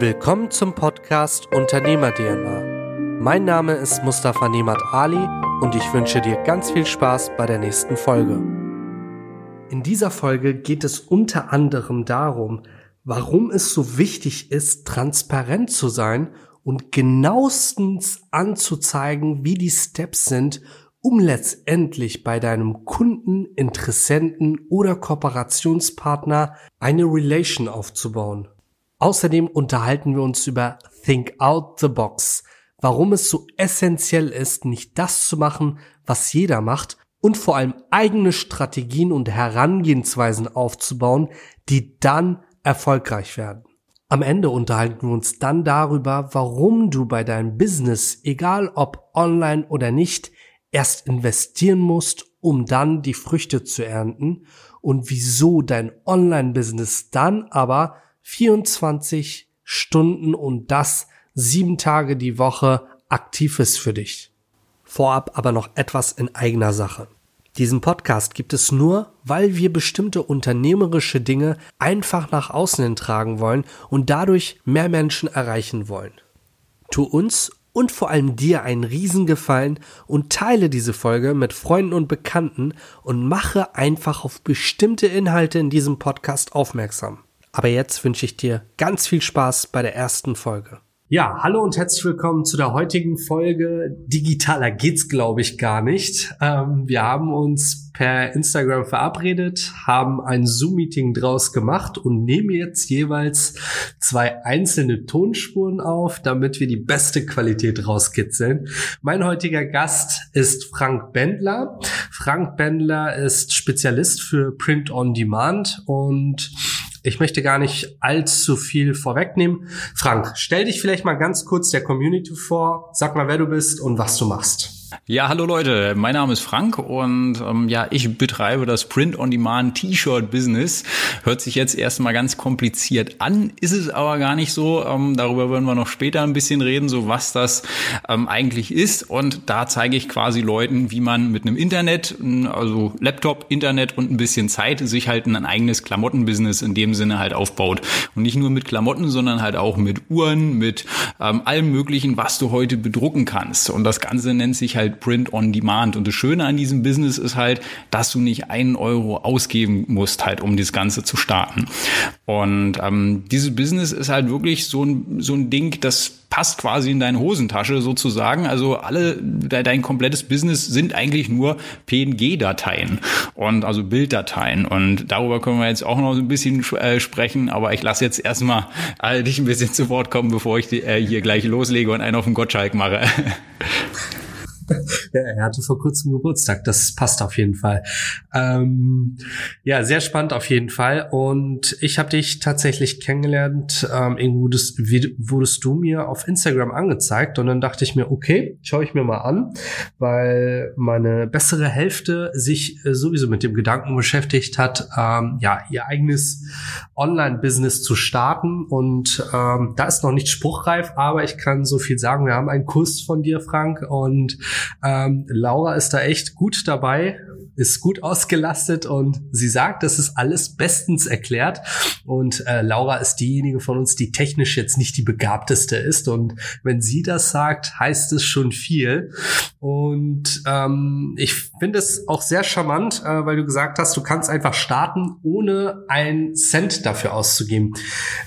Willkommen zum Podcast Unternehmer DNA. Mein Name ist Mustafa Nemat Ali und ich wünsche dir ganz viel Spaß bei der nächsten Folge. In dieser Folge geht es unter anderem darum, warum es so wichtig ist, transparent zu sein und genauestens anzuzeigen, wie die Steps sind, um letztendlich bei deinem Kunden, Interessenten oder Kooperationspartner eine Relation aufzubauen. Außerdem unterhalten wir uns über Think Out the Box, warum es so essentiell ist, nicht das zu machen, was jeder macht und vor allem eigene Strategien und Herangehensweisen aufzubauen, die dann erfolgreich werden. Am Ende unterhalten wir uns dann darüber, warum du bei deinem Business, egal ob online oder nicht, erst investieren musst, um dann die Früchte zu ernten und wieso dein Online-Business dann aber 24 Stunden und das sieben Tage die Woche aktiv ist für dich. Vorab aber noch etwas in eigener Sache. Diesen Podcast gibt es nur, weil wir bestimmte unternehmerische Dinge einfach nach außen hin tragen wollen und dadurch mehr Menschen erreichen wollen. Tu uns und vor allem dir einen Riesengefallen und teile diese Folge mit Freunden und Bekannten und mache einfach auf bestimmte Inhalte in diesem Podcast aufmerksam. Aber jetzt wünsche ich dir ganz viel Spaß bei der ersten Folge. Ja, hallo und herzlich willkommen zu der heutigen Folge. Digitaler geht's, glaube ich, gar nicht. Ähm, wir haben uns per Instagram verabredet, haben ein Zoom-Meeting draus gemacht und nehmen jetzt jeweils zwei einzelne Tonspuren auf, damit wir die beste Qualität rauskitzeln. Mein heutiger Gast ist Frank Bendler. Frank Bendler ist Spezialist für Print on Demand und ich möchte gar nicht allzu viel vorwegnehmen. Frank, stell dich vielleicht mal ganz kurz der Community vor, sag mal, wer du bist und was du machst. Ja, hallo Leute, mein Name ist Frank und ähm, ja, ich betreibe das Print-on-Demand T-Shirt-Business. Hört sich jetzt erstmal ganz kompliziert an, ist es aber gar nicht so. Ähm, darüber werden wir noch später ein bisschen reden, so was das ähm, eigentlich ist. Und da zeige ich quasi Leuten, wie man mit einem Internet, also Laptop, Internet und ein bisschen Zeit sich halt ein eigenes Klamottenbusiness in dem Sinne halt aufbaut. Und nicht nur mit Klamotten, sondern halt auch mit Uhren, mit ähm, allem Möglichen, was du heute bedrucken kannst. Und das Ganze nennt sich halt halt Print on Demand. Und das Schöne an diesem Business ist halt, dass du nicht einen Euro ausgeben musst, halt, um das Ganze zu starten. Und ähm, dieses Business ist halt wirklich so ein, so ein Ding, das passt quasi in deine Hosentasche sozusagen. Also alle, dein komplettes Business sind eigentlich nur PNG-Dateien und also Bilddateien. Und darüber können wir jetzt auch noch ein bisschen äh, sprechen, aber ich lasse jetzt erstmal äh, dich ein bisschen zu Wort kommen, bevor ich äh, hier gleich loslege und einen auf den Gottschalk mache. ja, er hatte vor kurzem Geburtstag. Das passt auf jeden Fall. Ähm, ja, sehr spannend auf jeden Fall. Und ich habe dich tatsächlich kennengelernt. Ähm, irgendwo das, wurdest du mir auf Instagram angezeigt und dann dachte ich mir, okay, schaue ich mir mal an, weil meine bessere Hälfte sich äh, sowieso mit dem Gedanken beschäftigt hat, ähm, ja, ihr eigenes Online-Business zu starten. Und ähm, da ist noch nicht spruchreif, aber ich kann so viel sagen. Wir haben einen Kurs von dir, Frank, und ähm, Laura ist da echt gut dabei, ist gut ausgelastet und sie sagt, das ist alles bestens erklärt. Und äh, Laura ist diejenige von uns, die technisch jetzt nicht die begabteste ist. Und wenn sie das sagt, heißt es schon viel. Und ähm, ich finde es auch sehr charmant, äh, weil du gesagt hast, du kannst einfach starten, ohne einen Cent dafür auszugeben.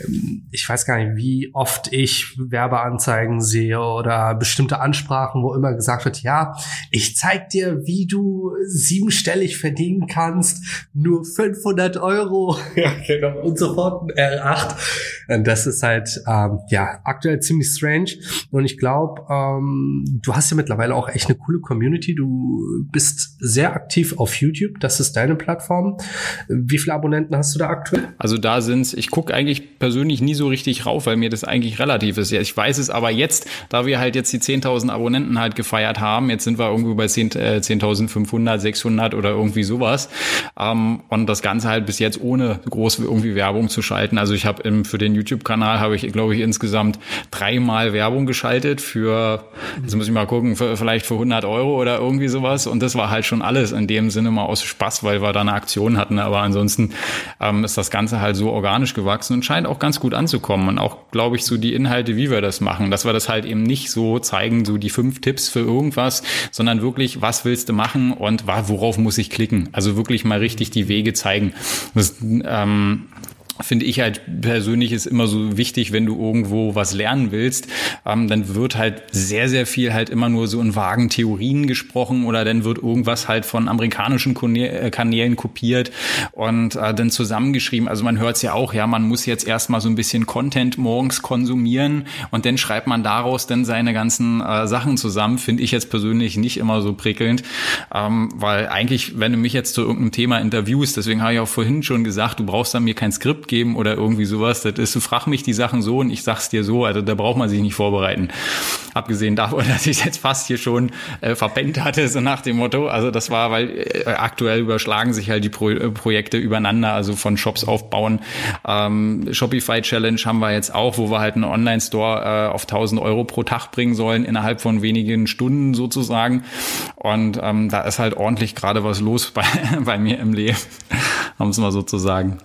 Ähm, ich weiß gar nicht, wie oft ich Werbeanzeigen sehe oder bestimmte Ansprachen, wo immer gesagt wird, ja, ich zeig dir, wie du siebenstellig verdienen kannst, nur 500 Euro. ja, genau. Und sofort ein R8. Und das ist halt, ähm, ja, aktuell ziemlich strange. Und ich glaube, ähm, du hast ja mittlerweile auch echt eine coole Community. Du bist sehr aktiv auf YouTube. Das ist deine Plattform. Wie viele Abonnenten hast du da aktuell? Also da sind's, ich gucke eigentlich persönlich nie so richtig rauf, weil mir das eigentlich relativ ist. Ja, ich weiß es aber jetzt, da wir halt jetzt die 10.000 Abonnenten halt gefeiert haben, jetzt sind wir irgendwo bei 10.500, äh, 600 oder irgendwie sowas. Ähm, und das Ganze halt bis jetzt ohne groß irgendwie Werbung zu schalten. Also ich habe für den YouTube-Kanal habe ich, glaube ich, insgesamt dreimal Werbung geschaltet für, jetzt muss ich mal gucken, für, vielleicht für 100 Euro oder irgendwie sowas. Und das war halt schon alles in dem Sinne mal aus Spaß, weil wir da eine Aktion hatten. Aber ansonsten ähm, ist das Ganze halt so organisch gewachsen und scheint auch ganz gut anzukommen und auch, glaube ich, so die Inhalte, wie wir das machen, dass wir das halt eben nicht so zeigen, so die fünf Tipps für irgendwas, sondern wirklich, was willst du machen und worauf muss ich klicken? Also wirklich mal richtig die Wege zeigen. Das, ähm, finde ich halt persönlich ist immer so wichtig, wenn du irgendwo was lernen willst, ähm, dann wird halt sehr, sehr viel halt immer nur so in vagen Theorien gesprochen oder dann wird irgendwas halt von amerikanischen äh, Kanälen kopiert und äh, dann zusammengeschrieben. Also man hört es ja auch, ja, man muss jetzt erstmal so ein bisschen Content morgens konsumieren und dann schreibt man daraus dann seine ganzen äh, Sachen zusammen. Finde ich jetzt persönlich nicht immer so prickelnd, ähm, weil eigentlich, wenn du mich jetzt zu irgendeinem Thema interviewst, deswegen habe ich auch vorhin schon gesagt, du brauchst dann mir kein Skript geben oder irgendwie sowas. Das ist, frag mich die Sachen so und ich sag's dir so. Also da braucht man sich nicht vorbereiten. Abgesehen davon, dass ich jetzt fast hier schon äh, verpennt hatte, so nach dem Motto. Also das war, weil äh, aktuell überschlagen sich halt die Pro äh, Projekte übereinander, also von Shops aufbauen. Ähm, Shopify Challenge haben wir jetzt auch, wo wir halt einen Online-Store äh, auf 1000 Euro pro Tag bringen sollen, innerhalb von wenigen Stunden sozusagen. Und ähm, da ist halt ordentlich gerade was los bei, bei mir im Leben, um es mal so zu sagen.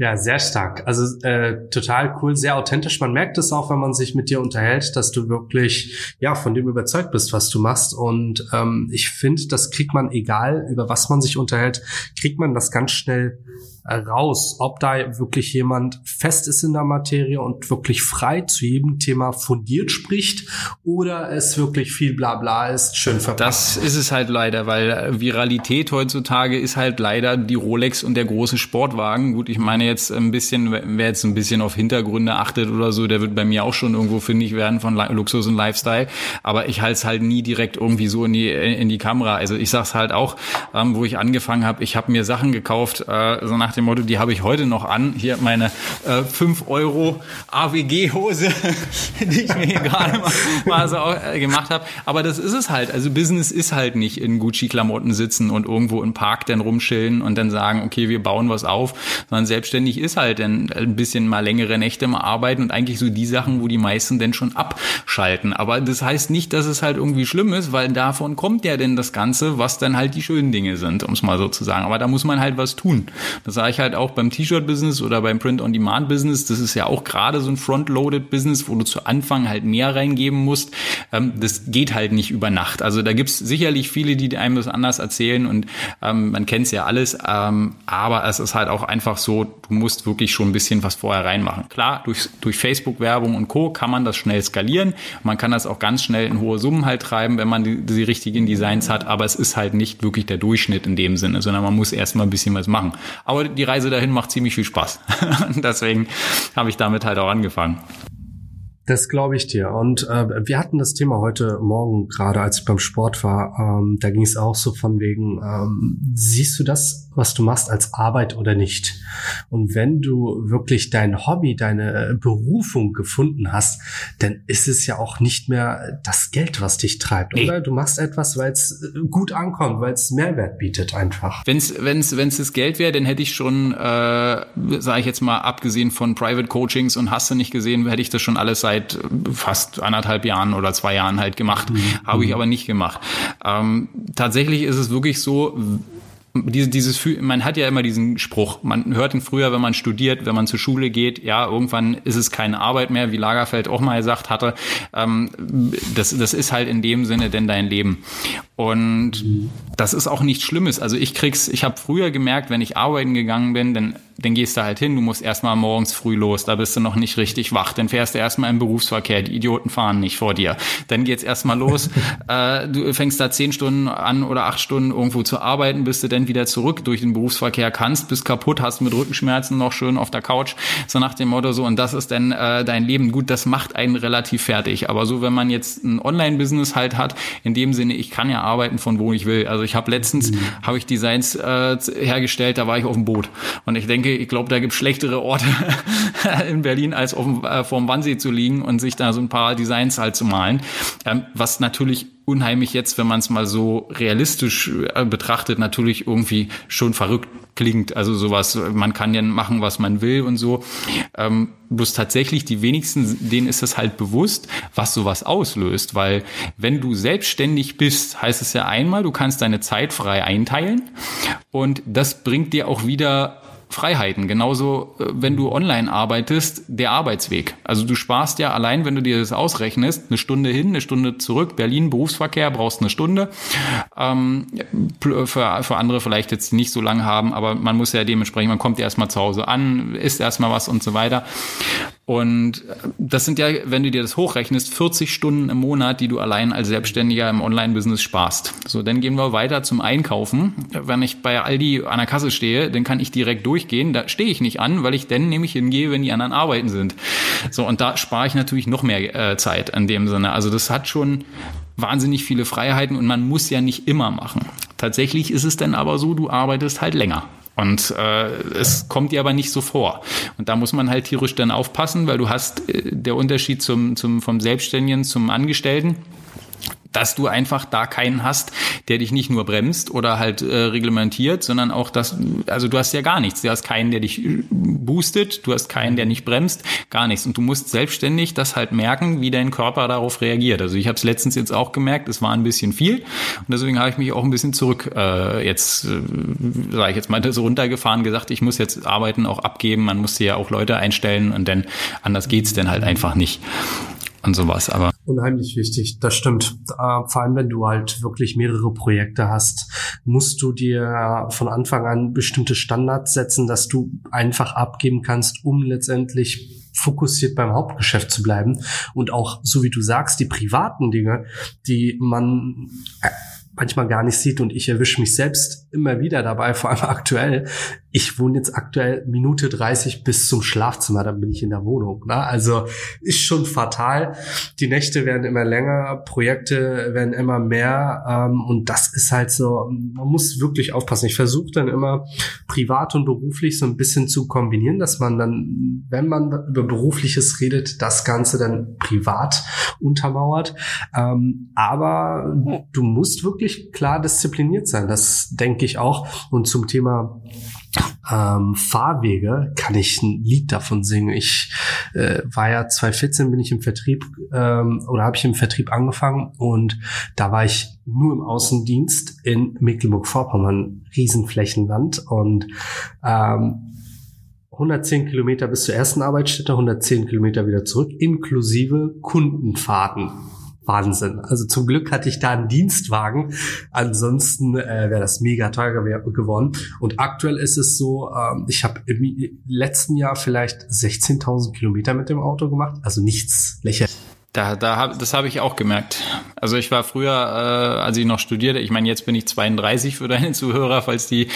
Ja, sehr stark. Also äh, total cool, sehr authentisch. Man merkt es auch, wenn man sich mit dir unterhält, dass du wirklich ja von dem überzeugt bist, was du machst. Und ähm, ich finde, das kriegt man, egal über was man sich unterhält, kriegt man das ganz schnell raus, ob da wirklich jemand fest ist in der Materie und wirklich frei zu jedem Thema fundiert spricht oder es wirklich viel Blabla ist, schön verpackt. Das ist es halt leider, weil Viralität heutzutage ist halt leider die Rolex und der große Sportwagen. Gut, ich meine jetzt ein bisschen, wer jetzt ein bisschen auf Hintergründe achtet oder so, der wird bei mir auch schon irgendwo fündig werden von Luxus und Lifestyle. Aber ich halte es halt nie direkt irgendwie so in die in die Kamera. Also ich sag's halt auch, ähm, wo ich angefangen habe, ich habe mir Sachen gekauft, äh, so nach dem Motto, die habe ich heute noch an. Hier meine äh, 5 Euro AWG-Hose, die ich mir hier gerade mal, mal so äh, gemacht habe. Aber das ist es halt. Also Business ist halt nicht in Gucci-Klamotten sitzen und irgendwo im Park dann rumschillen und dann sagen, okay, wir bauen was auf, sondern selbstständig ist halt dann ein bisschen mal längere Nächte mal arbeiten und eigentlich so die Sachen, wo die meisten dann schon abschalten. Aber das heißt nicht, dass es halt irgendwie schlimm ist, weil davon kommt ja denn das Ganze, was dann halt die schönen Dinge sind, um es mal so zu sagen. Aber da muss man halt was tun. Das sage ich halt auch beim T-Shirt-Business oder beim Print-on-Demand-Business. Das ist ja auch gerade so ein Front-Loaded-Business, wo du zu Anfang halt mehr reingeben musst. Ähm, das geht halt nicht über Nacht. Also da gibt's sicherlich viele, die einem das anders erzählen und ähm, man kennt's ja alles. Ähm, aber es ist halt auch einfach so, du musst wirklich schon ein bisschen was vorher reinmachen. Klar, durch, durch Facebook-Werbung und Co. kann man das schnell skalieren. Man kann das auch ganz schnell in hohe Summen halt treiben, wenn man die, die richtigen Designs hat. Aber es ist halt nicht wirklich der Durchschnitt in dem Sinne, sondern man muss erstmal ein bisschen was machen. Aber die Reise dahin macht ziemlich viel Spaß. Deswegen habe ich damit halt auch angefangen. Das glaube ich dir. Und äh, wir hatten das Thema heute Morgen gerade, als ich beim Sport war. Ähm, da ging es auch so von wegen, ähm, siehst du das, was du machst, als Arbeit oder nicht? Und wenn du wirklich dein Hobby, deine Berufung gefunden hast, dann ist es ja auch nicht mehr das Geld, was dich treibt, nee. oder? Du machst etwas, weil es äh, gut ankommt, weil es Mehrwert bietet einfach. Wenn es wenn's, wenn's das Geld wäre, dann hätte ich schon, äh, sage ich jetzt mal, abgesehen von Private Coachings und hast du nicht gesehen, hätte ich das schon alles seit seit fast anderthalb Jahren oder zwei Jahren halt gemacht. Mhm. Habe ich aber nicht gemacht. Ähm, tatsächlich ist es wirklich so, diese, dieses, man hat ja immer diesen Spruch, man hört ihn früher, wenn man studiert, wenn man zur Schule geht, ja, irgendwann ist es keine Arbeit mehr, wie Lagerfeld auch mal gesagt hatte. Ähm, das, das ist halt in dem Sinne denn dein Leben. Und das ist auch nichts Schlimmes. Also ich krieg's, ich habe früher gemerkt, wenn ich arbeiten gegangen bin, dann, dann gehst du halt hin, du musst erstmal morgens früh los, da bist du noch nicht richtig wach, dann fährst du erstmal im Berufsverkehr, die Idioten fahren nicht vor dir. Dann geht's erstmal los, äh, du fängst da zehn Stunden an oder acht Stunden irgendwo zu arbeiten, bis du dann wieder zurück durch den Berufsverkehr kannst, bist kaputt, hast mit Rückenschmerzen noch schön auf der Couch, so nach dem Motto so, und das ist dann äh, dein Leben. Gut, das macht einen relativ fertig. Aber so, wenn man jetzt ein Online-Business halt hat, in dem Sinne, ich kann ja arbeiten von wo ich will. Also ich habe letztens, mhm. habe ich Designs äh, hergestellt, da war ich auf dem Boot. Und ich denke, ich glaube, da gibt schlechtere Orte in Berlin, als auf dem, äh, vor dem Wannsee zu liegen und sich da so ein paar Designs halt zu malen. Ähm, was natürlich unheimlich jetzt, wenn man es mal so realistisch äh, betrachtet, natürlich irgendwie schon verrückt klingt. Also sowas, man kann ja machen, was man will und so. Ähm, bloß tatsächlich die wenigsten, denen ist es halt bewusst, was sowas auslöst. Weil wenn du selbstständig bist, heißt es ja einmal, du kannst deine Zeit frei einteilen und das bringt dir auch wieder Freiheiten. Genauso, äh, wenn du online arbeitest, der Arbeitsweg. Also du sparst ja allein, wenn du dir das ausrechnest, eine Stunde hin, eine Stunde zurück. Berlin, Berufsverkehr, brauchst eine Stunde. Ähm, für, für andere vielleicht jetzt nicht so lange haben, aber man muss ja dementsprechend, man kommt ja erstmal zu Hause an, isst erstmal was und so weiter. Und das sind ja, wenn du dir das hochrechnest, 40 Stunden im Monat, die du allein als Selbstständiger im Online-Business sparst. So, dann gehen wir weiter zum Einkaufen. Wenn ich bei Aldi an der Kasse stehe, dann kann ich direkt durchgehen. Da stehe ich nicht an, weil ich dann nämlich hingehe, wenn die anderen arbeiten sind. So, und da spare ich natürlich noch mehr äh, Zeit in dem Sinne. Also das hat schon wahnsinnig viele Freiheiten und man muss ja nicht immer machen. Tatsächlich ist es dann aber so, du arbeitest halt länger. Und äh, es kommt dir aber nicht so vor. Und da muss man halt tierisch dann aufpassen, weil du hast äh, der Unterschied zum, zum, vom Selbstständigen zum Angestellten dass du einfach da keinen hast, der dich nicht nur bremst oder halt äh, reglementiert, sondern auch das, also du hast ja gar nichts. Du hast keinen, der dich äh, boostet, du hast keinen, der nicht bremst, gar nichts. Und du musst selbstständig das halt merken, wie dein Körper darauf reagiert. Also ich habe es letztens jetzt auch gemerkt, es war ein bisschen viel und deswegen habe ich mich auch ein bisschen zurück äh, jetzt, äh, sage ich jetzt mal, so runtergefahren, gesagt, ich muss jetzt Arbeiten auch abgeben, man muss ja auch Leute einstellen und dann anders geht's denn halt einfach nicht und sowas. Aber unheimlich wichtig, das stimmt. Äh, vor allem, wenn du halt wirklich mehrere Projekte hast, musst du dir von Anfang an bestimmte Standards setzen, dass du einfach abgeben kannst, um letztendlich fokussiert beim Hauptgeschäft zu bleiben und auch, so wie du sagst, die privaten Dinge, die man äh, manchmal gar nicht sieht und ich erwische mich selbst immer wieder dabei, vor allem aktuell. Ich wohne jetzt aktuell Minute 30 bis zum Schlafzimmer, dann bin ich in der Wohnung. Ne? Also ist schon fatal. Die Nächte werden immer länger, Projekte werden immer mehr ähm, und das ist halt so, man muss wirklich aufpassen. Ich versuche dann immer privat und beruflich so ein bisschen zu kombinieren, dass man dann, wenn man über berufliches redet, das Ganze dann privat untermauert. Ähm, aber du musst wirklich wirklich klar diszipliniert sein. Das denke ich auch. Und zum Thema ähm, Fahrwege kann ich ein Lied davon singen. Ich äh, war ja 2014 bin ich im Vertrieb ähm, oder habe ich im Vertrieb angefangen und da war ich nur im Außendienst in Mecklenburg-Vorpommern, Riesenflächenland und ähm, 110 Kilometer bis zur ersten Arbeitsstätte, 110 Kilometer wieder zurück, inklusive Kundenfahrten. Wahnsinn. Also zum Glück hatte ich da einen Dienstwagen. Ansonsten äh, wäre das mega teuer geworden. Und aktuell ist es so, ähm, ich habe im letzten Jahr vielleicht 16.000 Kilometer mit dem Auto gemacht. Also nichts lächerlich. Da, da hab, das habe ich auch gemerkt. Also ich war früher, äh, als ich noch studierte, ich meine, jetzt bin ich 32 für deine Zuhörer, falls die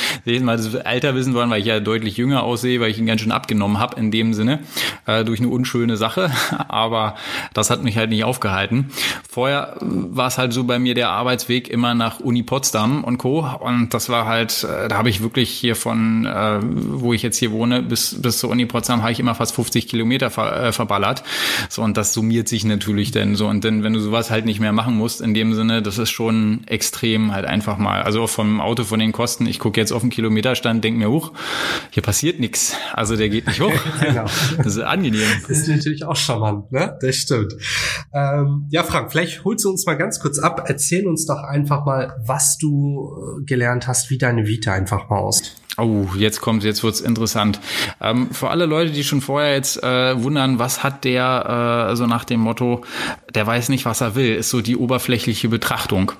mal das Alter wissen wollen, weil ich ja deutlich jünger aussehe, weil ich ihn ganz schön abgenommen habe in dem Sinne, äh, durch eine unschöne Sache. Aber das hat mich halt nicht aufgehalten. Vorher war es halt so bei mir der Arbeitsweg immer nach Uni Potsdam und Co. Und das war halt, äh, da habe ich wirklich hier von, äh, wo ich jetzt hier wohne, bis, bis zur Uni Potsdam habe ich immer fast 50 Kilometer ver, äh, verballert. So, und das summiert sich natürlich natürlich denn so. Und dann, wenn du sowas halt nicht mehr machen musst, in dem Sinne, das ist schon extrem halt einfach mal. Also vom Auto von den Kosten, ich gucke jetzt auf den Kilometerstand, denk mir hoch, hier passiert nichts. Also der geht nicht hoch. genau. Das ist angenehm. Das ist natürlich auch charmant, ne? Das stimmt. Ähm, ja, Frank, vielleicht holst du uns mal ganz kurz ab. Erzähl uns doch einfach mal, was du äh, gelernt hast, wie deine Vita einfach mal aus. Oh, jetzt kommt, jetzt wird's interessant. Ähm, für alle Leute, die schon vorher jetzt äh, wundern, was hat der äh, so nach dem Motto, der weiß nicht, was er will, ist so die oberflächliche Betrachtung.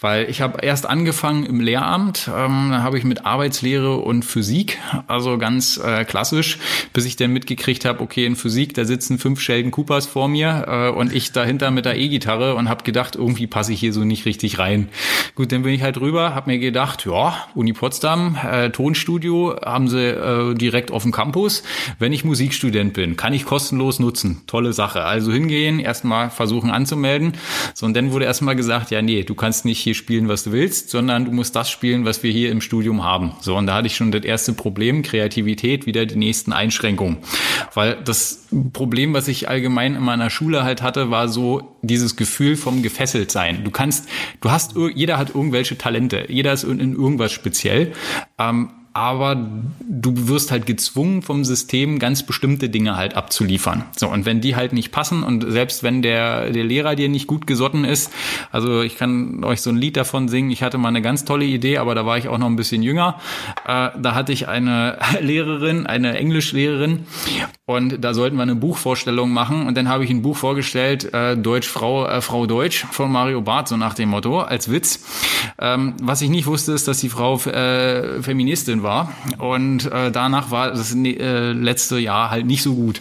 Weil ich habe erst angefangen im Lehramt, ähm, da habe ich mit Arbeitslehre und Physik, also ganz äh, klassisch, bis ich dann mitgekriegt habe, okay, in Physik, da sitzen fünf Sheldon Coopers vor mir äh, und ich dahinter mit der E-Gitarre und habe gedacht, irgendwie passe ich hier so nicht richtig rein. Gut, dann bin ich halt rüber, habe mir gedacht, ja, Uni Potsdam, äh, Tonstudio Tonstudio haben sie äh, direkt auf dem Campus. Wenn ich Musikstudent bin, kann ich kostenlos nutzen. Tolle Sache. Also hingehen, erstmal versuchen anzumelden. So, und dann wurde erstmal gesagt, ja, nee, du kannst nicht hier spielen, was du willst, sondern du musst das spielen, was wir hier im Studium haben. So, und da hatte ich schon das erste Problem, Kreativität, wieder die nächsten Einschränkungen. Weil das Problem, was ich allgemein in meiner Schule halt hatte, war so dieses Gefühl vom gefesselt sein. Du kannst, du hast, jeder hat irgendwelche Talente, jeder ist in irgendwas speziell. Ähm, aber du wirst halt gezwungen vom System ganz bestimmte Dinge halt abzuliefern. So und wenn die halt nicht passen und selbst wenn der der Lehrer dir nicht gut gesotten ist, also ich kann euch so ein Lied davon singen. Ich hatte mal eine ganz tolle Idee, aber da war ich auch noch ein bisschen jünger. Äh, da hatte ich eine Lehrerin, eine Englischlehrerin und da sollten wir eine Buchvorstellung machen und dann habe ich ein Buch vorgestellt, äh, Deutsch Frau äh, Frau Deutsch von Mario Barth so nach dem Motto als Witz. Ähm, was ich nicht wusste, ist, dass die Frau äh, Feministin war und äh, danach war das äh, letzte Jahr halt nicht so gut.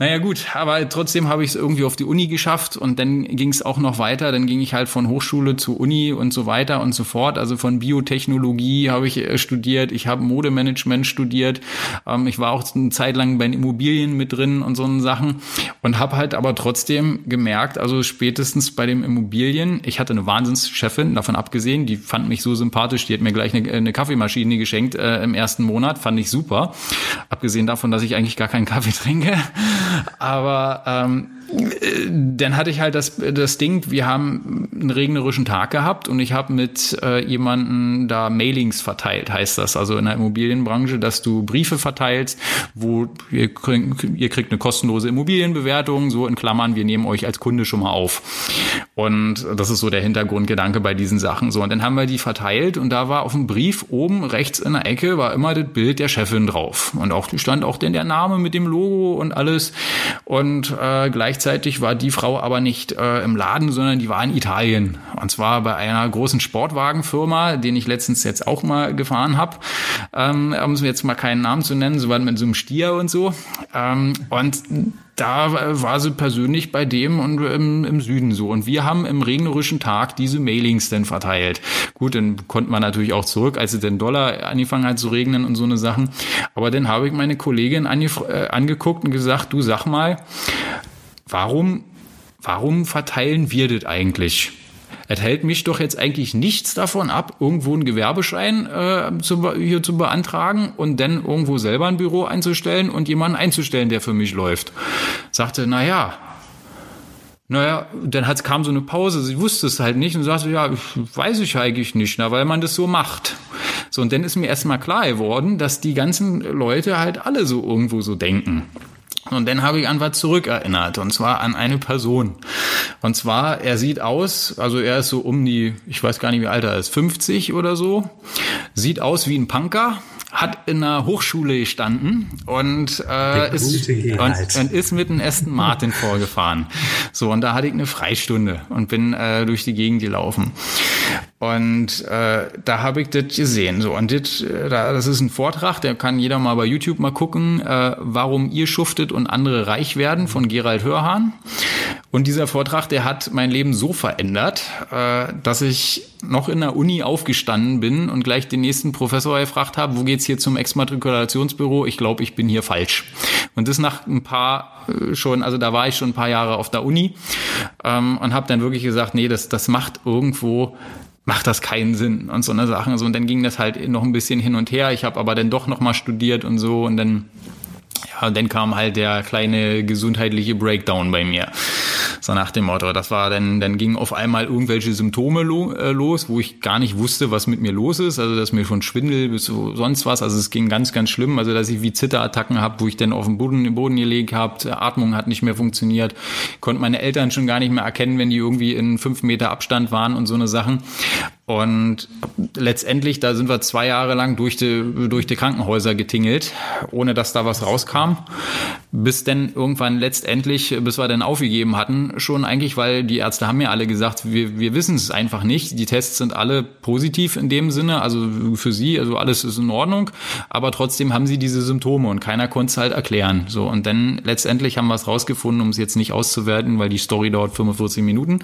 Naja gut, aber trotzdem habe ich es irgendwie auf die Uni geschafft und dann ging es auch noch weiter. Dann ging ich halt von Hochschule zu Uni und so weiter und so fort. Also von Biotechnologie habe ich äh, studiert, ich habe Modemanagement studiert, ähm, ich war auch eine Zeit lang bei den Immobilien mit drin und so Sachen und habe halt aber trotzdem gemerkt, also spätestens bei den Immobilien, ich hatte eine Wahnsinnschefin, davon abgesehen, die fand mich so sympathisch, die hat mir gleich eine, eine Kaffeemaschine geschenkt äh, im ersten Monat, fand ich super. Abgesehen davon, dass ich eigentlich gar keinen Kaffee trinke. Aber ähm, dann hatte ich halt das, das Ding, wir haben einen regnerischen Tag gehabt und ich habe mit äh, jemanden da Mailings verteilt, heißt das, also in der Immobilienbranche, dass du Briefe verteilst, wo ihr, kriegt, ihr kriegt eine kostenlose Immobilienbewertung, so in Klammern, wir nehmen euch als Kunde schon mal auf. Und das ist so der Hintergrundgedanke bei diesen Sachen. So, und dann haben wir die verteilt und da war auf dem Brief oben rechts in der Ecke war immer das Bild der Chefin drauf. Und auch stand auch denn der Name mit dem Logo und alles. Und äh, gleich Gleichzeitig war die Frau aber nicht äh, im Laden, sondern die war in Italien. Und zwar bei einer großen Sportwagenfirma, den ich letztens jetzt auch mal gefahren habe. Ähm, um jetzt mal keinen Namen zu nennen, so war mit so einem Stier und so. Ähm, und da war sie persönlich bei dem und im, im, Süden so. Und wir haben im regnerischen Tag diese Mailings dann verteilt. Gut, dann konnte man natürlich auch zurück, als es den Dollar angefangen hat zu regnen und so eine Sachen. Aber dann habe ich meine Kollegin äh, angeguckt und gesagt, du sag mal, warum, warum verteilen wir das eigentlich? Es hält mich doch jetzt eigentlich nichts davon ab, irgendwo einen Gewerbeschein äh, zu, hier zu beantragen und dann irgendwo selber ein Büro einzustellen und jemanden einzustellen, der für mich läuft. Sagte, na ja, naja, dann hat, kam so eine Pause, sie wusste es halt nicht und sagte, ja, weiß ich eigentlich nicht, na, weil man das so macht. So, und dann ist mir erstmal klar geworden, dass die ganzen Leute halt alle so irgendwo so denken. Und dann habe ich an was zurückerinnert, und zwar an eine Person. Und zwar, er sieht aus, also er ist so um die, ich weiß gar nicht, wie alt er ist, 50 oder so, sieht aus wie ein Punker, hat in einer Hochschule gestanden und, äh, ist, und, und, ist mit einem Aston Martin vorgefahren. So, und da hatte ich eine Freistunde und bin äh, durch die Gegend gelaufen. Und äh, da habe ich das gesehen. So, und das, äh, das ist ein Vortrag, der kann jeder mal bei YouTube mal gucken, äh, warum ihr schuftet und andere reich werden von Gerald Hörhahn. Und dieser Vortrag, der hat mein Leben so verändert, äh, dass ich noch in der Uni aufgestanden bin und gleich den nächsten Professor gefragt habe, wo geht's hier zum Exmatrikulationsbüro? Ich glaube, ich bin hier falsch. Und das nach ein paar äh, schon, also da war ich schon ein paar Jahre auf der Uni ähm, und habe dann wirklich gesagt, nee, das, das macht irgendwo macht das keinen Sinn und so eine Sachen. So, und dann ging das halt noch ein bisschen hin und her. Ich habe aber dann doch noch mal studiert und so und dann ja, dann kam halt der kleine gesundheitliche Breakdown bei mir. So nach dem Motto. Das war dann, dann gingen auf einmal irgendwelche Symptome lo, äh, los, wo ich gar nicht wusste, was mit mir los ist. Also, dass mir von Schwindel bis so sonst was. Also, es ging ganz, ganz schlimm. Also, dass ich wie Zitterattacken habe, wo ich dann auf dem Boden, im Boden gelegt habe. Atmung hat nicht mehr funktioniert. Konnte meine Eltern schon gar nicht mehr erkennen, wenn die irgendwie in fünf Meter Abstand waren und so eine Sachen. Und letztendlich, da sind wir zwei Jahre lang durch die, durch die Krankenhäuser getingelt, ohne dass da was rauskam. Bis denn irgendwann letztendlich, bis wir dann aufgegeben hatten, schon eigentlich, weil die Ärzte haben ja alle gesagt, wir, wir wissen es einfach nicht. Die Tests sind alle positiv in dem Sinne, also für sie, also alles ist in Ordnung. Aber trotzdem haben sie diese Symptome und keiner konnte es halt erklären. So, und dann letztendlich haben wir es rausgefunden, um es jetzt nicht auszuwerten, weil die Story dauert 45 Minuten,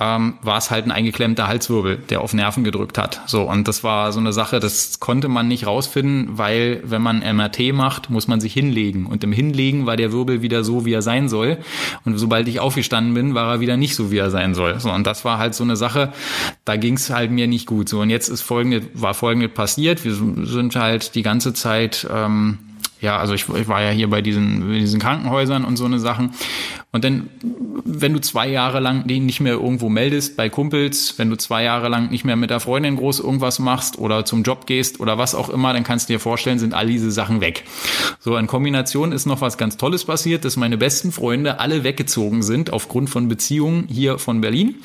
ähm, war es halt ein eingeklemmter Halswirbel der auf Nerven gedrückt hat. So, und das war so eine Sache, das konnte man nicht rausfinden, weil wenn man MRT macht, muss man sich hinlegen. Und im Hinlegen war der Wirbel wieder so, wie er sein soll. Und sobald ich aufgestanden bin, war er wieder nicht so, wie er sein soll. So, und das war halt so eine Sache, da ging es halt mir nicht gut. So, und jetzt ist folgende, war folgendes passiert. Wir sind halt die ganze Zeit ähm, ja, also ich, ich war ja hier bei diesen, diesen Krankenhäusern und so eine Sachen. Und dann, wenn du zwei Jahre lang den nicht mehr irgendwo meldest bei Kumpels, wenn du zwei Jahre lang nicht mehr mit der Freundin groß irgendwas machst oder zum Job gehst oder was auch immer, dann kannst du dir vorstellen, sind all diese Sachen weg. So, in Kombination ist noch was ganz Tolles passiert, dass meine besten Freunde alle weggezogen sind aufgrund von Beziehungen hier von Berlin.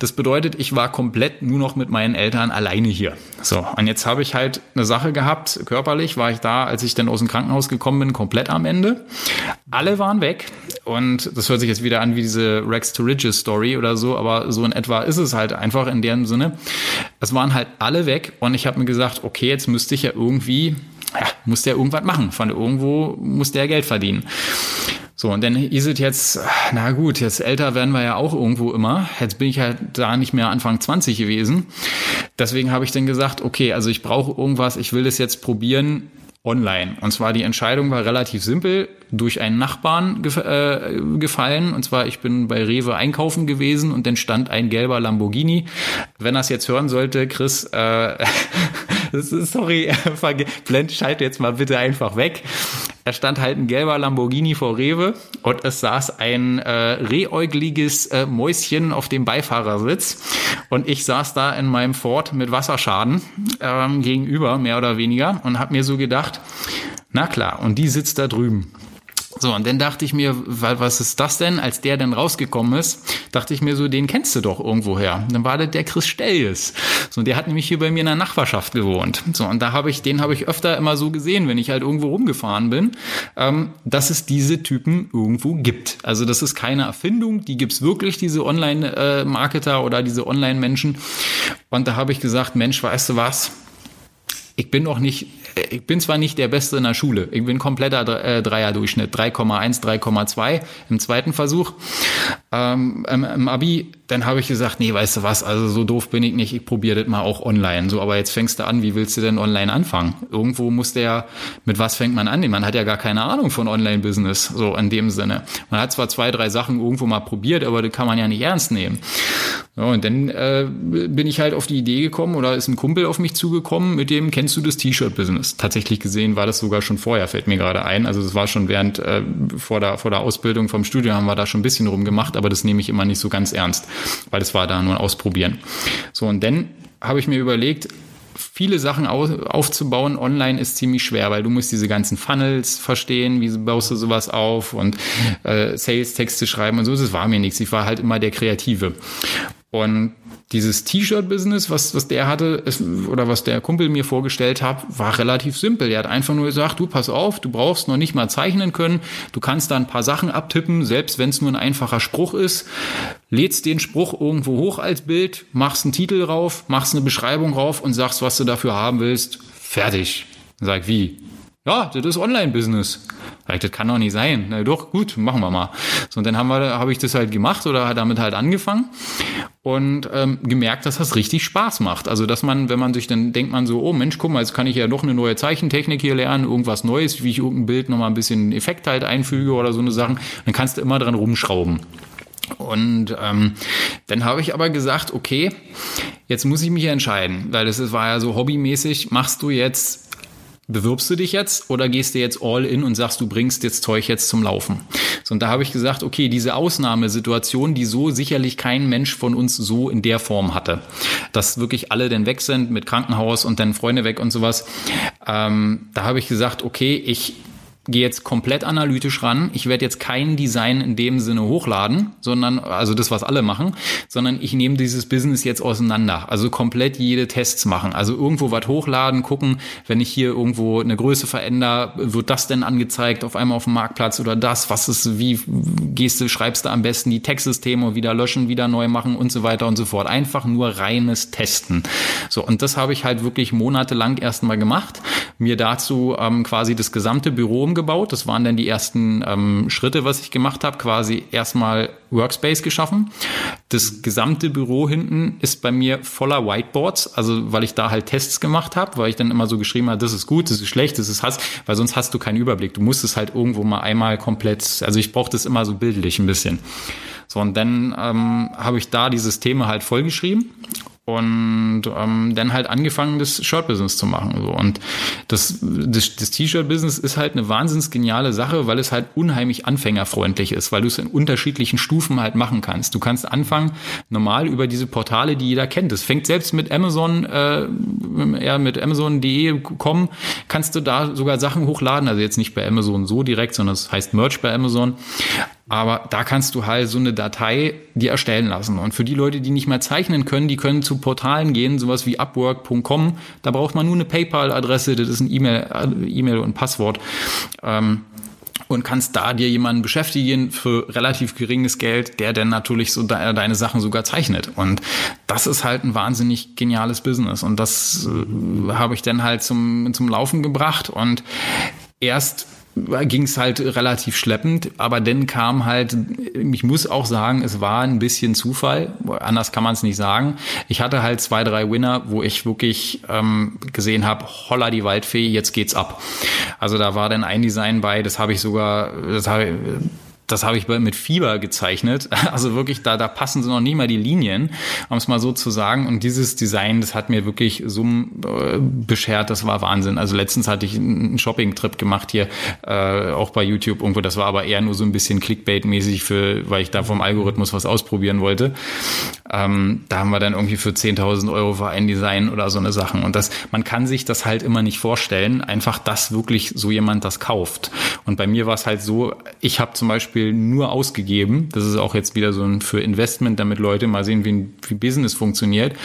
Das bedeutet, ich war komplett nur noch mit meinen Eltern alleine hier. So, und jetzt habe ich halt eine Sache gehabt, körperlich war ich da, als ich dann aus dem Krankenhaus gekommen bin, komplett am Ende. Alle waren weg und das hört sich jetzt wieder an wie diese Rex to Riches Story oder so, aber so in etwa ist es halt einfach in dem Sinne. Es waren halt alle weg und ich habe mir gesagt, okay, jetzt müsste ich ja irgendwie, ja, muss der irgendwas machen. Von irgendwo muss der Geld verdienen. So, und dann ist es jetzt, na gut, jetzt älter werden wir ja auch irgendwo immer. Jetzt bin ich halt da nicht mehr Anfang 20 gewesen. Deswegen habe ich dann gesagt, okay, also ich brauche irgendwas, ich will das jetzt probieren online. Und zwar die Entscheidung war relativ simpel, durch einen Nachbarn gef äh, gefallen. Und zwar, ich bin bei Rewe einkaufen gewesen und dann stand ein gelber Lamborghini. Wenn er es jetzt hören sollte, Chris, äh, sorry, blend schalt jetzt mal bitte einfach weg. Da stand halt ein gelber Lamborghini vor Rewe und es saß ein äh, rehäugliges äh, Mäuschen auf dem Beifahrersitz und ich saß da in meinem Ford mit Wasserschaden ähm, gegenüber, mehr oder weniger, und habe mir so gedacht, na klar, und die sitzt da drüben. So, und dann dachte ich mir, was ist das denn? Als der dann rausgekommen ist, dachte ich mir so, den kennst du doch irgendwoher. Dann war das der Chris Stells. So, und der hat nämlich hier bei mir in der Nachbarschaft gewohnt. So, und da habe ich, den habe ich öfter immer so gesehen, wenn ich halt irgendwo rumgefahren bin, ähm, dass es diese Typen irgendwo gibt. Also das ist keine Erfindung, die gibt's wirklich, diese Online-Marketer oder diese Online-Menschen. Und da habe ich gesagt, Mensch, weißt du was? Ich bin noch nicht ich bin zwar nicht der Beste in der Schule, ich bin kompletter äh, Dreierdurchschnitt, 3,1, 3,2 im zweiten Versuch. Ähm, im, Abi, dann habe ich gesagt, nee, weißt du was, also so doof bin ich nicht, ich probiere das mal auch online. So, aber jetzt fängst du an, wie willst du denn online anfangen? Irgendwo muss der, mit was fängt man an? Man hat ja gar keine Ahnung von Online-Business, so in dem Sinne. Man hat zwar zwei, drei Sachen irgendwo mal probiert, aber das kann man ja nicht ernst nehmen. Ja, und dann äh, bin ich halt auf die Idee gekommen oder ist ein Kumpel auf mich zugekommen, mit dem kennst du das T-Shirt-Business. Tatsächlich gesehen war das sogar schon vorher, fällt mir gerade ein. Also das war schon während äh, vor der vor der Ausbildung vom Studium haben wir da schon ein bisschen rumgemacht, aber das nehme ich immer nicht so ganz ernst, weil das war da nur ein Ausprobieren. So und dann habe ich mir überlegt, viele Sachen aufzubauen online ist ziemlich schwer, weil du musst diese ganzen Funnels verstehen, wie baust du sowas auf und äh, Sales-Texte schreiben und so. Das war mir nichts. Ich war halt immer der Kreative. Und dieses T-Shirt-Business, was, was der hatte, ist, oder was der Kumpel mir vorgestellt hat, war relativ simpel. Er hat einfach nur gesagt, du pass auf, du brauchst noch nicht mal zeichnen können, du kannst da ein paar Sachen abtippen, selbst wenn es nur ein einfacher Spruch ist, lädst den Spruch irgendwo hoch als Bild, machst einen Titel rauf, machst eine Beschreibung rauf und sagst, was du dafür haben willst, fertig. Sag, wie? Ja, das ist Online-Business. Das kann doch nicht sein. Na doch, gut, machen wir mal. So, und dann haben wir, habe ich das halt gemacht oder damit halt angefangen und ähm, gemerkt, dass das richtig Spaß macht. Also, dass man, wenn man sich dann denkt man so, oh Mensch, guck mal, jetzt kann ich ja doch eine neue Zeichentechnik hier lernen, irgendwas Neues, wie ich irgendein Bild nochmal ein bisschen Effekt halt einfüge oder so eine Sachen. Dann kannst du immer dran rumschrauben. Und ähm, dann habe ich aber gesagt, okay, jetzt muss ich mich entscheiden, weil das war ja so hobbymäßig, machst du jetzt bewirbst du dich jetzt oder gehst du jetzt all in und sagst, du bringst jetzt Zeug jetzt zum Laufen? So, und da habe ich gesagt, okay, diese Ausnahmesituation, die so sicherlich kein Mensch von uns so in der Form hatte, dass wirklich alle denn weg sind mit Krankenhaus und dann Freunde weg und sowas, ähm, da habe ich gesagt, okay, ich gehe jetzt komplett analytisch ran. Ich werde jetzt kein Design in dem Sinne hochladen, sondern, also das, was alle machen, sondern ich nehme dieses Business jetzt auseinander. Also komplett jede Tests machen. Also irgendwo was hochladen, gucken, wenn ich hier irgendwo eine Größe verändere, wird das denn angezeigt auf einmal auf dem Marktplatz oder das? Was ist, wie gehst du, schreibst du am besten die Textsysteme wieder löschen, wieder neu machen und so weiter und so fort. Einfach nur reines Testen. So, und das habe ich halt wirklich monatelang erstmal gemacht. Mir dazu ähm, quasi das gesamte Büro umgebaut. Das waren dann die ersten ähm, Schritte, was ich gemacht habe. Quasi erstmal Workspace geschaffen. Das gesamte Büro hinten ist bei mir voller Whiteboards, also weil ich da halt Tests gemacht habe, weil ich dann immer so geschrieben habe, das ist gut, das ist schlecht, das ist Hass, weil sonst hast du keinen Überblick. Du musst es halt irgendwo mal einmal komplett, also ich brauche das immer so bildlich ein bisschen. So, und dann ähm, habe ich da dieses Thema halt vollgeschrieben und ähm, dann halt angefangen, das Shirt-Business zu machen. So. Und das, das, das T-Shirt-Business ist halt eine wahnsinnig geniale Sache, weil es halt unheimlich anfängerfreundlich ist, weil du es in unterschiedlichen Stufen halt machen kannst. Du kannst anfangen, normal über diese Portale, die jeder kennt. Es fängt selbst mit Amazon, äh, ja, mit Amazon.de kommen, kannst du da sogar Sachen hochladen. Also jetzt nicht bei Amazon so direkt, sondern es heißt Merch bei Amazon. Aber da kannst du halt so eine Datei dir erstellen lassen. Und für die Leute, die nicht mehr zeichnen können, die können zu Portalen gehen, sowas wie upwork.com. Da braucht man nur eine PayPal-Adresse, das ist ein E-Mail, E-Mail und Passwort. Ähm, und kannst da dir jemanden beschäftigen für relativ geringes Geld, der dann natürlich so de deine Sachen sogar zeichnet. Und das ist halt ein wahnsinnig geniales Business. Und das äh, habe ich dann halt zum, zum Laufen gebracht. Und erst ging es halt relativ schleppend, aber dann kam halt, ich muss auch sagen, es war ein bisschen Zufall, anders kann man es nicht sagen. Ich hatte halt zwei, drei Winner, wo ich wirklich ähm, gesehen habe, holla die Waldfee, jetzt geht's ab. Also da war dann ein Design bei, das habe ich sogar, das habe das habe ich mit Fieber gezeichnet. Also wirklich, da, da passen sie noch nie mal die Linien, um es mal so zu sagen. Und dieses Design, das hat mir wirklich Summen äh, beschert, das war Wahnsinn. Also letztens hatte ich einen Shopping-Trip gemacht hier, äh, auch bei YouTube irgendwo. Das war aber eher nur so ein bisschen Clickbait-mäßig, für, weil ich da vom Algorithmus was ausprobieren wollte. Ähm, da haben wir dann irgendwie für 10.000 Euro für ein Design oder so eine Sachen. Und das, man kann sich das halt immer nicht vorstellen, einfach, dass wirklich so jemand das kauft. Und bei mir war es halt so, ich habe zum Beispiel Beispiel nur ausgegeben. Das ist auch jetzt wieder so ein für Investment, damit Leute mal sehen, wie, wie Business funktioniert.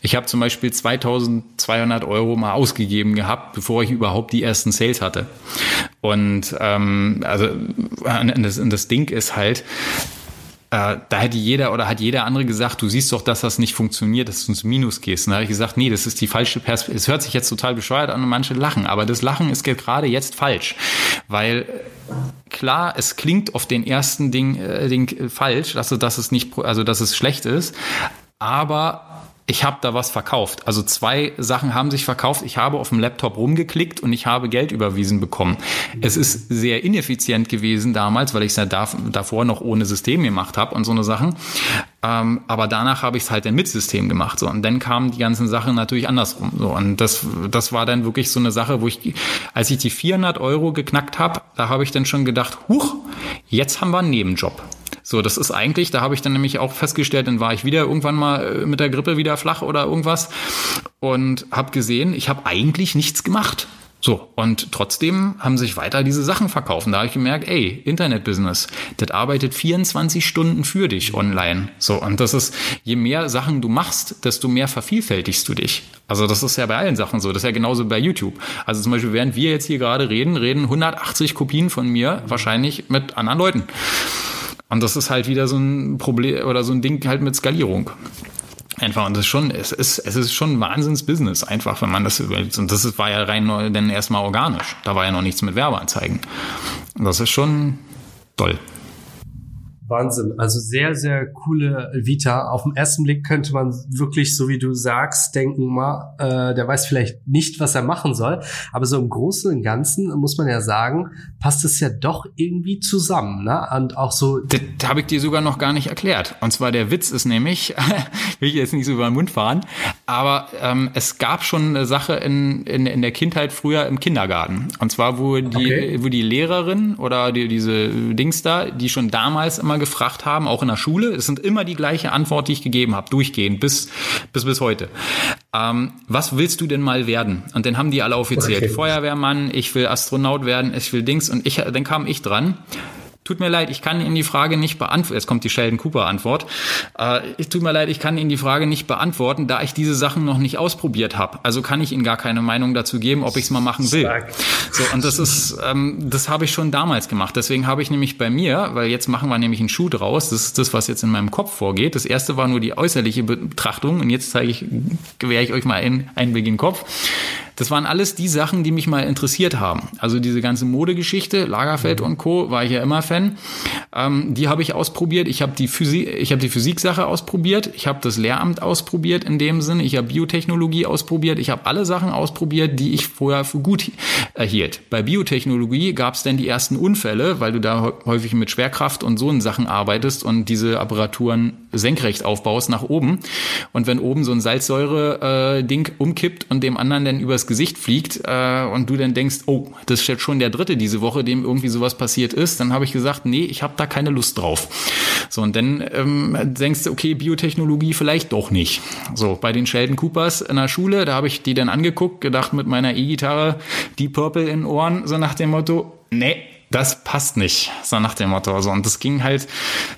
Ich habe zum Beispiel 2200 Euro mal ausgegeben gehabt, bevor ich überhaupt die ersten Sales hatte. Und ähm, also das, das Ding ist halt, äh, da hätte jeder oder hat jeder andere gesagt, du siehst doch, dass das nicht funktioniert, dass du ins Minus gehst. Und da habe ich gesagt, nee, das ist die falsche Perspektive. Es hört sich jetzt total bescheuert an und manche lachen, aber das Lachen ist gerade jetzt falsch, weil klar, es klingt auf den ersten Ding, äh, Ding falsch, dass, dass es nicht, also dass es schlecht ist, aber ich habe da was verkauft. Also zwei Sachen haben sich verkauft. Ich habe auf dem Laptop rumgeklickt und ich habe Geld überwiesen bekommen. Es ist sehr ineffizient gewesen damals, weil ich es ja davor noch ohne System gemacht habe und so eine Sachen. Ähm, aber danach habe ich es halt dann mit System gemacht. So. Und dann kamen die ganzen Sachen natürlich andersrum. So. Und das, das war dann wirklich so eine Sache, wo ich, als ich die 400 Euro geknackt habe, da habe ich dann schon gedacht, huch, jetzt haben wir einen Nebenjob. So, das ist eigentlich, da habe ich dann nämlich auch festgestellt, dann war ich wieder irgendwann mal äh, mit der Grippe wieder flach oder irgendwas und habe gesehen, ich habe eigentlich nichts gemacht. So, und trotzdem haben sich weiter diese Sachen verkauft. Da habe ich gemerkt, ey, Internetbusiness, das arbeitet 24 Stunden für dich online. So, und das ist, je mehr Sachen du machst, desto mehr vervielfältigst du dich. Also das ist ja bei allen Sachen so. Das ist ja genauso bei YouTube. Also zum Beispiel, während wir jetzt hier gerade reden, reden 180 Kopien von mir wahrscheinlich mit anderen Leuten. Und das ist halt wieder so ein Problem oder so ein Ding halt mit Skalierung. Einfach, und das ist schon, es ist, es ist schon Wahnsinns-Business, einfach, wenn man das überlegt. Und das war ja rein dann erstmal organisch. Da war ja noch nichts mit Werbeanzeigen. Und das ist schon toll. Wahnsinn. Also sehr, sehr coole Vita. Auf den ersten Blick könnte man wirklich, so wie du sagst, denken, mal, äh, der weiß vielleicht nicht, was er machen soll. Aber so im Großen und Ganzen muss man ja sagen, passt es ja doch irgendwie zusammen. Ne? Und auch so. Das, habe ich dir sogar noch gar nicht erklärt. Und zwar der Witz ist nämlich, will ich jetzt nicht so über den Mund fahren, aber ähm, es gab schon eine Sache in, in, in der Kindheit früher im Kindergarten. Und zwar, wo die, okay. wo die Lehrerin oder die, diese Dings da, die schon damals immer gefragt haben, auch in der Schule. Es sind immer die gleiche Antwort, die ich gegeben habe, durchgehend bis bis bis heute. Ähm, was willst du denn mal werden? Und dann haben die alle offiziell okay. Feuerwehrmann, ich will Astronaut werden, ich will Dings und ich dann kam ich dran Tut mir leid, ich kann Ihnen die Frage nicht beantworten. Jetzt kommt die Sheldon Cooper Antwort. Äh, tut mir leid, ich kann Ihnen die Frage nicht beantworten, da ich diese Sachen noch nicht ausprobiert habe. Also kann ich Ihnen gar keine Meinung dazu geben, ob ich es mal machen will. So und das ist, ähm, das habe ich schon damals gemacht. Deswegen habe ich nämlich bei mir, weil jetzt machen wir nämlich einen Schuh draus. Das ist das, was jetzt in meinem Kopf vorgeht. Das erste war nur die äußerliche Betrachtung und jetzt zeige ich, gewähre ich euch mal einen Einblick in den Kopf. Das waren alles die Sachen, die mich mal interessiert haben. Also diese ganze Modegeschichte, Lagerfeld mhm. und Co. war ich ja immer Fan. Ähm, die habe ich ausprobiert. Ich habe die Physik, ich habe die Physiksache ausprobiert. Ich habe das Lehramt ausprobiert in dem Sinne. Ich habe Biotechnologie ausprobiert. Ich habe alle Sachen ausprobiert, die ich vorher für gut erhielt. Bei Biotechnologie gab es dann die ersten Unfälle, weil du da häufig mit Schwerkraft und so in Sachen arbeitest und diese Apparaturen senkrecht aufbaust nach oben. Und wenn oben so ein Salzsäure-Ding äh, umkippt und dem anderen dann übers Gesicht fliegt äh, und du dann denkst, oh, das ist jetzt schon der dritte diese Woche, dem irgendwie sowas passiert ist, dann habe ich gesagt, nee, ich habe da keine Lust drauf. So, und dann ähm, denkst du, okay, Biotechnologie vielleicht doch nicht. So, bei den Sheldon Coopers in der Schule, da habe ich die dann angeguckt, gedacht mit meiner E-Gitarre, die Purple in Ohren, so nach dem Motto, nee, das passt nicht, so nach dem Motto. So, und das ging halt,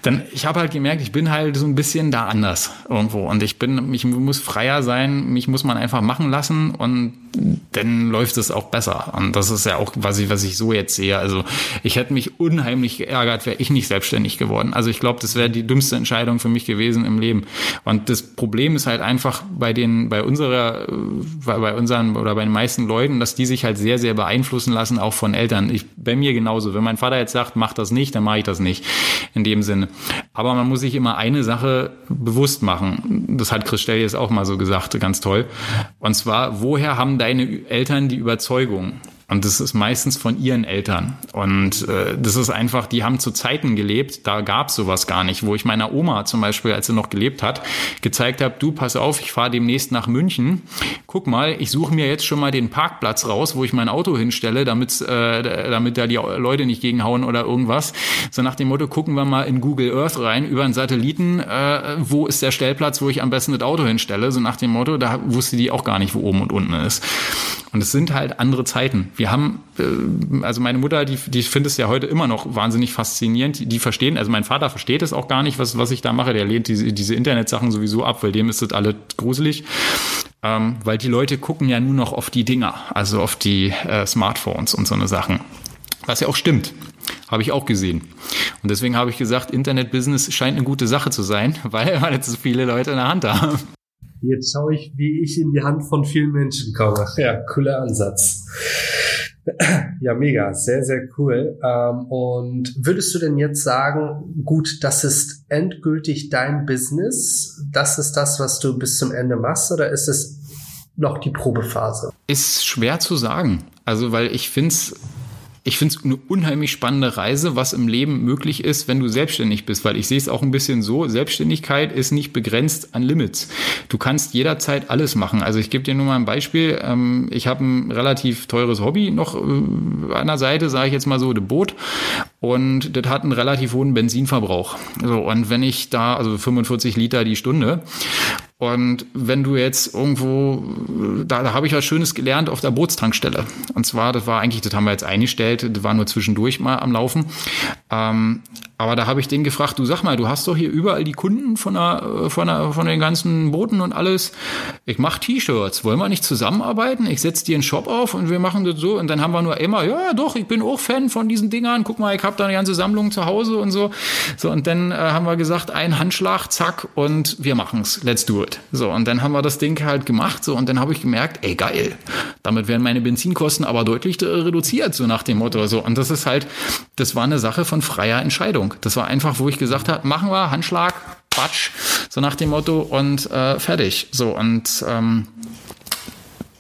dann, ich habe halt gemerkt, ich bin halt so ein bisschen da anders irgendwo. Und ich bin, ich muss freier sein, mich muss man einfach machen lassen und dann läuft es auch besser. Und das ist ja auch, was ich, was ich so jetzt sehe. Also ich hätte mich unheimlich geärgert, wäre ich nicht selbstständig geworden. Also ich glaube, das wäre die dümmste Entscheidung für mich gewesen im Leben. Und das Problem ist halt einfach bei den, bei unserer, bei unseren oder bei den meisten Leuten, dass die sich halt sehr, sehr beeinflussen lassen, auch von Eltern. Ich, bei mir genauso. Wenn mein Vater jetzt sagt, mach das nicht, dann mache ich das nicht. In dem Sinne. Aber man muss sich immer eine Sache bewusst machen. Das hat Chris jetzt auch mal so gesagt, ganz toll. Und zwar, woher haben deine Eltern die Überzeugung? Und das ist meistens von ihren Eltern. Und äh, das ist einfach, die haben zu Zeiten gelebt, da gab es sowas gar nicht, wo ich meiner Oma zum Beispiel, als sie noch gelebt hat, gezeigt habe, du, pass auf, ich fahre demnächst nach München. Guck mal, ich suche mir jetzt schon mal den Parkplatz raus, wo ich mein Auto hinstelle, damit, äh, damit da die Leute nicht gegenhauen oder irgendwas. So nach dem Motto, gucken wir mal in Google Earth rein, über einen Satelliten, äh, wo ist der Stellplatz, wo ich am besten das Auto hinstelle. So nach dem Motto, da wusste die auch gar nicht, wo oben und unten ist. Und es sind halt andere Zeiten. Wir haben, äh, also meine Mutter, die, die findet es ja heute immer noch wahnsinnig faszinierend. Die, verstehen, also mein Vater versteht es auch gar nicht, was, was ich da mache. Der lehnt diese, diese Internetsachen sowieso ab, weil dem ist das alle gruselig. Ähm, weil die Leute gucken ja nur noch auf die Dinger, also auf die äh, Smartphones und so eine Sachen. Was ja auch stimmt. Habe ich auch gesehen. Und deswegen habe ich gesagt, Internet-Business scheint eine gute Sache zu sein, weil man jetzt so viele Leute in der Hand haben. Jetzt schaue ich, wie ich in die Hand von vielen Menschen komme. Ja, cooler Ansatz. Ja, mega, sehr, sehr cool. Ähm, und würdest du denn jetzt sagen, gut, das ist endgültig dein Business? Das ist das, was du bis zum Ende machst? Oder ist es noch die Probephase? Ist schwer zu sagen. Also, weil ich finde es ich finde es eine unheimlich spannende Reise, was im Leben möglich ist, wenn du selbstständig bist, weil ich sehe es auch ein bisschen so, Selbstständigkeit ist nicht begrenzt an Limits. Du kannst jederzeit alles machen. Also ich gebe dir nur mal ein Beispiel. Ähm, ich habe ein relativ teures Hobby noch äh, an der Seite, sage ich jetzt mal so, de Boot. Und das hat einen relativ hohen Benzinverbrauch. So, und wenn ich da, also 45 Liter die Stunde, und wenn du jetzt irgendwo, da, da habe ich was Schönes gelernt auf der Bootstankstelle. Und zwar, das war eigentlich, das haben wir jetzt eingestellt, das war nur zwischendurch mal am Laufen. Ähm, aber da habe ich den gefragt, du sag mal, du hast doch hier überall die Kunden von, der, von, der, von den ganzen Booten und alles. Ich mache T-Shirts. Wollen wir nicht zusammenarbeiten? Ich setze dir einen Shop auf und wir machen das so. Und dann haben wir nur immer, ja doch, ich bin auch Fan von diesen Dingern. Guck mal, ich habe da eine ganze Sammlung zu Hause und so. So, und dann äh, haben wir gesagt, ein Handschlag, zack, und wir machen's. Let's do it. So, und dann haben wir das Ding halt gemacht. So, und dann habe ich gemerkt, ey, geil. Damit werden meine Benzinkosten aber deutlich äh, reduziert, so nach dem Motto. So, und das ist halt, das war eine Sache von freier Entscheidung. Das war einfach, wo ich gesagt habe, machen wir, Handschlag, Quatsch, so nach dem Motto und äh, fertig. So und ähm,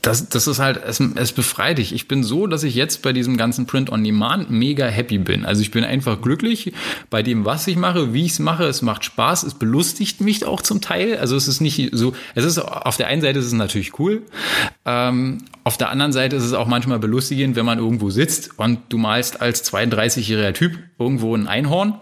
das, das ist halt, es, es befreit dich. Ich bin so, dass ich jetzt bei diesem ganzen Print on Demand mega happy bin. Also ich bin einfach glücklich bei dem, was ich mache, wie ich es mache. Es macht Spaß, es belustigt mich auch zum Teil. Also es ist nicht so, es ist auf der einen Seite ist es natürlich cool. Ähm, auf der anderen Seite ist es auch manchmal belustigend, wenn man irgendwo sitzt und du malst als 32-jähriger Typ irgendwo ein Einhorn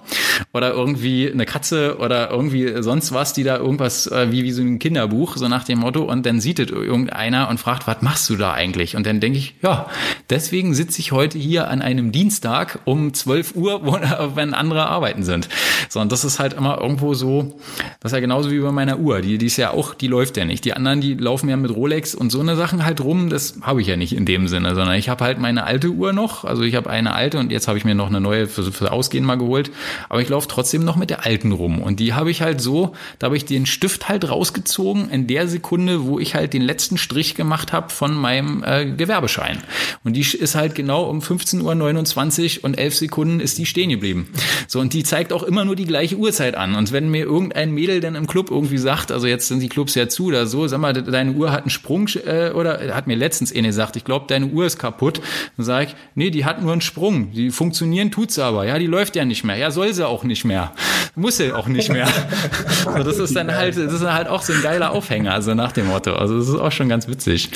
oder irgendwie eine Katze oder irgendwie sonst was, die da irgendwas äh, wie, wie so ein Kinderbuch, so nach dem Motto, und dann sieht es irgendeiner und fragt, was machst du da eigentlich? Und dann denke ich, ja, deswegen sitze ich heute hier an einem Dienstag um 12 Uhr, wo, wenn andere arbeiten sind. So, und das ist halt immer irgendwo so, das ist ja genauso wie bei meiner Uhr. Die, die ist ja auch, die läuft ja nicht. Die anderen, die laufen ja mit Rolex und so eine Sachen halt rum, das habe ich ja nicht in dem Sinne, sondern ich habe halt meine alte Uhr noch. Also ich habe eine alte und jetzt habe ich mir noch eine neue für, für Ausgehen mal geholt. Aber ich laufe trotzdem noch mit der alten rum. Und die habe ich halt so, da habe ich den Stift halt rausgezogen in der Sekunde, wo ich halt den letzten Strich gemacht habe von meinem äh, Gewerbeschein. Und die ist halt genau um 15.29 Uhr und 11 Sekunden ist die stehen geblieben. So, und die zeigt auch immer nur die gleiche Uhrzeit an. Und wenn mir irgendein Mädel dann im Club irgendwie sagt, also jetzt sind die Clubs ja zu oder so, sag mal, deine Uhr hat einen Sprung äh, oder hat mir letztens eine gesagt, ich glaube, deine Uhr ist kaputt. Dann sage ich, nee, die hat nur einen Sprung. Die funktionieren tut's aber. Ja, die läuft ja nicht mehr. Ja, soll sie auch nicht mehr. muss er auch nicht mehr. also das ist dann halt, das ist halt auch so ein geiler Aufhänger, also nach dem Motto. Also das ist auch schon ganz witzig.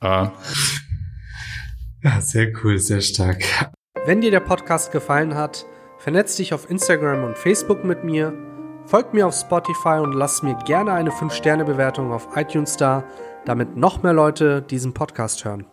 Äh. Ja, sehr cool, sehr stark. Wenn dir der Podcast gefallen hat, vernetz dich auf Instagram und Facebook mit mir, folgt mir auf Spotify und lass mir gerne eine 5-Sterne-Bewertung auf iTunes da, damit noch mehr Leute diesen Podcast hören.